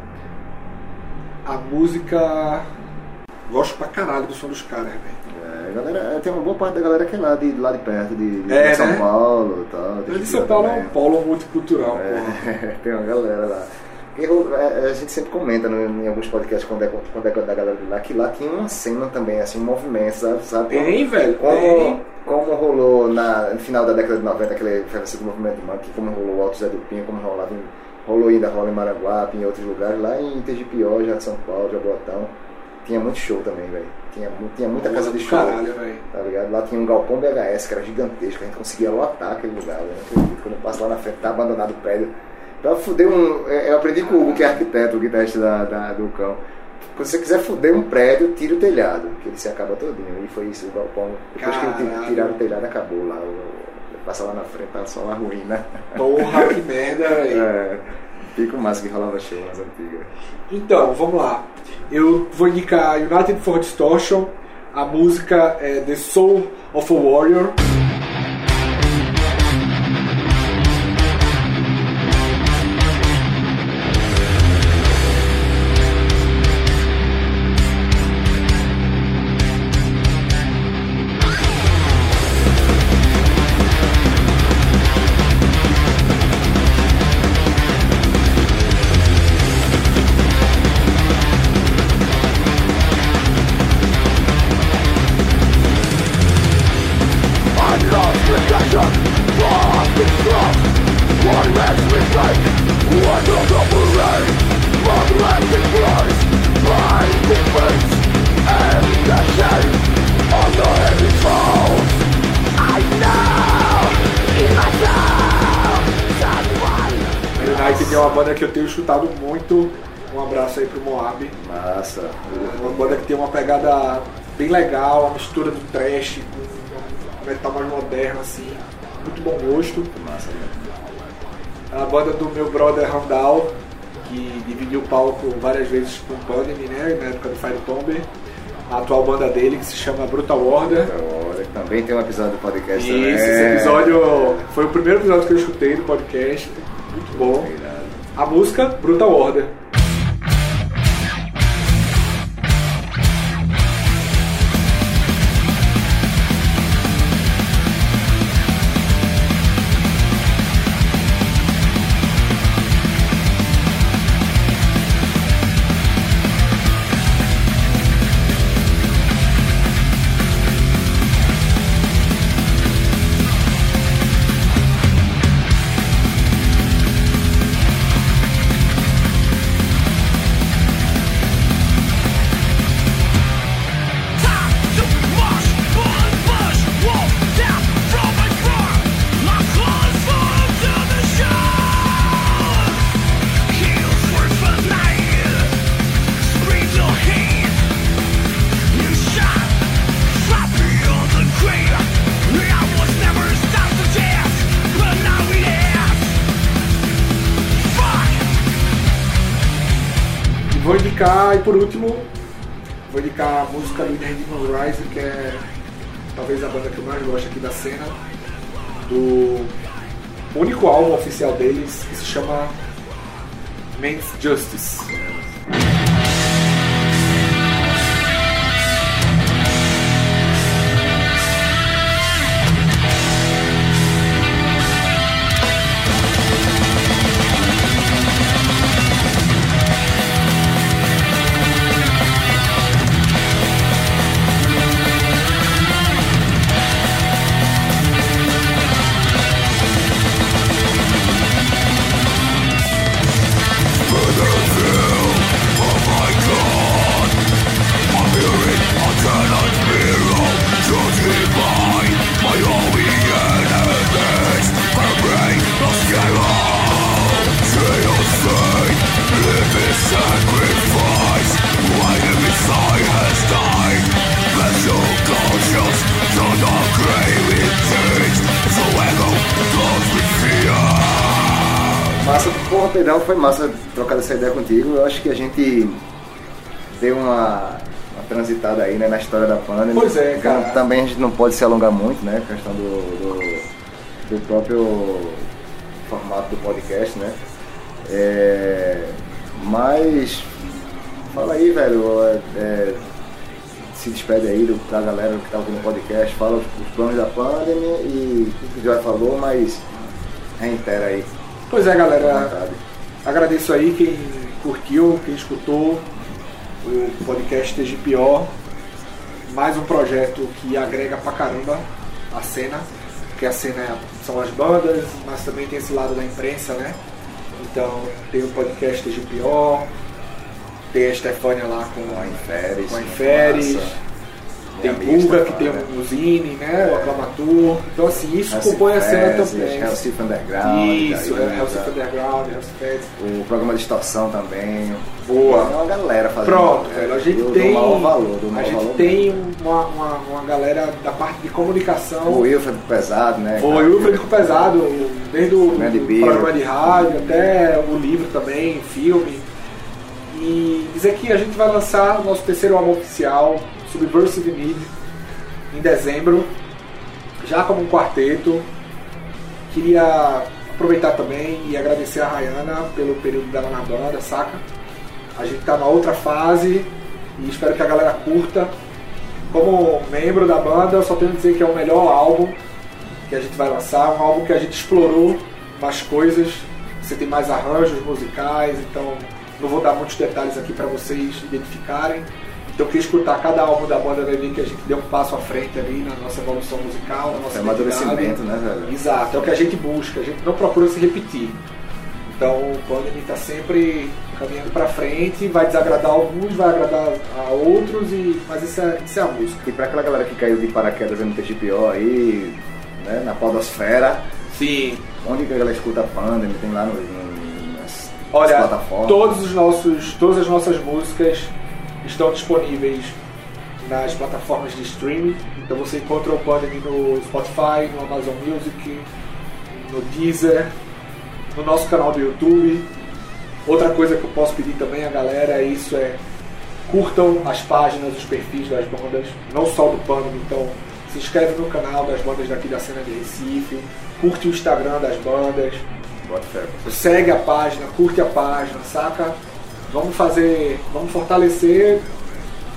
A música. Gosto pra caralho do som dos caras, velho. É, galera, tem uma boa parte da galera que é lá de, lá de perto, de, de É, São né? Paulo e tal. De São Paulo é um polo multicultural, porra. É, tem uma galera lá. E ro- é, a gente sempre comenta no- em alguns podcasts quando é, quando é da galera de lá que lá tinha uma cena também, assim, um movimento, sabe? sabe? Tem, velho, Como, tem. como rolou na, no final da década de 90 aquele do movimento humano, que como rolou o Alto Zé do Pinho, como rolava em, rolou ainda rola em Maranguape, em outros lugares, lá em Itegipió, já de São Paulo, Jabotão, tinha muito show também, velho. Tinha, tinha muita casa de do show. Caralho, velho. Tá ligado? Lá tinha um galpão BHS que era gigantesco, a gente conseguia lotar aquele lugar. Acredito, Quando eu passo lá na frente, tá abandonado o prédio. Pra fuder um. é, Eu aprendi com o Hugo, que é arquiteto, o guitarrista da, da- do cão. Quando você quiser fuder um prédio, tira o telhado, que ele se acaba todinho. E foi isso, o galpão. Depois que Caralho. tiraram o telhado, acabou lá. Passa lá na frente, tá só uma ruína. Porra, que merda, velho. É, fica massa que rolava show nas antigas. Então, vamos lá. Eu vou indicar United for Distortion. A música é The Soul of a Warrior. Bem legal, uma mistura do trash com metal mais moderno, assim. Muito bom gosto. Massa, né? A banda do meu brother Randall, que dividiu o palco várias vezes com o Pandemy, né? Na época do Fire Tomber. A atual banda dele, que se chama Brutal Order. Olha, também tem um episódio do podcast Isso, também. esse episódio foi o primeiro episódio que eu escutei do podcast. Muito bom. A música Brutal Order. Indicar, e por último, vou indicar a música do Inner Demon Rise, que é talvez a banda que eu mais gosto aqui da cena, do único álbum oficial deles, que se chama Men's Justice. Contigo. Eu acho que a gente deu uma, uma transitada aí né, na história da Panda. Pois é, cara. Então, também a gente não pode se alongar muito, né? A questão do, do, do próprio formato do podcast, né? É, mas fala aí, velho. é, se despede aí do, da galera que tá ouvindo o podcast, fala os, os planos da Pandemia e tudo que já falou, mas reitera aí. Pois é, galera. Agradeço aí quem curtiu, quem escutou o podcast TGPO. Mais um projeto que agrega pra caramba a cena, porque a cena é- são as bandas, mas também tem esse lado da imprensa, né? Então tem o podcast TGPO, tem a Stefânia lá com Com a Inferes. com a Inferes, tem Pulga que tem o Zine, né? O Aclamatur. Então assim, isso compõe a cena também. Hellsif Underground. Isso, daí, é né? Underground. O programa de distorção também. Boa. É uma galera fazendo. Pronto, é, velho. A gente tem. Valor, a gente tem uma, uma, uma galera da parte de comunicação. O Wilfred Pesado, né? O Wilfred com pesado, desde o Programa de Bíblia. programa de rádio até o livro também, filme. E dizer que a gente vai lançar o nosso terceiro álbum oficial, Subversive Need, em dezembro, já como um quarteto. Queria aproveitar também e agradecer a Rayana pelo período dela na banda, saca? A gente tá na outra fase e espero que a galera curta. Como membro da banda, só tenho a dizer que é o melhor álbum que a gente vai lançar, um álbum que a gente explorou mais coisas, você tem mais arranjos musicais, então não vou dar muitos detalhes aqui para vocês identificarem. Então quem escutar cada álbum da banda vai ver que a gente deu um passo à frente ali na nossa evolução musical, na nossa É amadurecimento, né, velho? Exato, é o que a gente busca, a gente não procura se repetir. Então o Pandemic está sempre caminhando para frente, vai desagradar alguns, vai agradar a outros, e, mas isso é, isso é a música. E pra aquela galera que caiu de paraquedas no TGPO aí, né? Na podosfera, Sim, onde que a galera escuta a Pandem? Tem lá no, no- nas, Olha, nas plataformas. todos os nossos, todas as nossas músicas estão disponíveis nas plataformas de streaming. Então você encontra o Pandemic no Spotify, no Amazon Music, no Deezer, no nosso canal do YouTube. Outra coisa que eu posso pedir também a galera é isso é curtam as páginas, os perfis das bandas, não só do Pandemic, então se inscreve no canal das bandas daqui da cena de Recife, curte o Instagram das bandas, segue a página, curte a página, saca? Vamos fazer, vamos fortalecer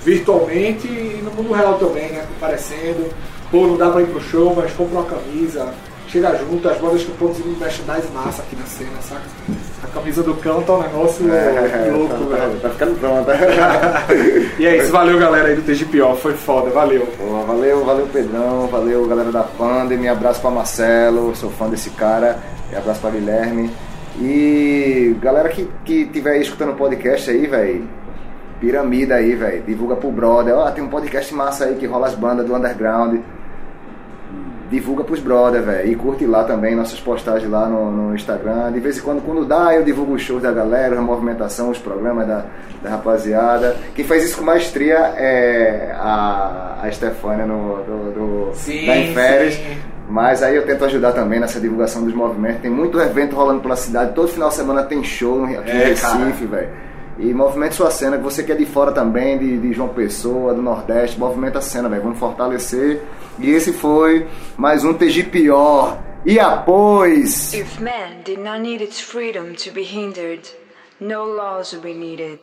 virtualmente e no mundo real também, né? Comparecendo. Pô, não dá pra ir pro show, mas compra uma camisa, chega junto, as bandas que produzindo merchandise massa aqui na cena, saca? A camisa do cão tá um negócio louco, tá, velho. tá ficando pronto. E é isso, valeu galera aí do TGPO, foi foda, valeu. Pô, valeu, valeu Pedrão, valeu galera da Pandem, abraço pra Marcelo, sou fã desse cara, e abraço pra Guilherme. E galera que, que tiver aí escutando o podcast aí, velho, piramida aí, velho, divulga pro brother, ó, tem um podcast massa aí que rola as bandas do underground. Divulga pros brother, velho. E curte lá também nossas postagens lá no, no Instagram. De vez em quando, quando dá, eu divulgo os shows da galera, a movimentação, os programas da, da rapaziada. Quem faz isso com maestria é a, a Stefânia no, do, do, Sim, da Inferes. sim. Mas aí eu tento ajudar também nessa divulgação dos movimentos. Tem muito evento rolando pela cidade. Todo final de semana tem show aqui É, em Recife, velho. E movimente sua cena, que você que é de fora também, de, de João Pessoa, do Nordeste, movimenta a cena, velho. Vamos fortalecer. E esse foi mais um TGPO. E após. If man did not need its freedom to be hindered, no laws would be needed.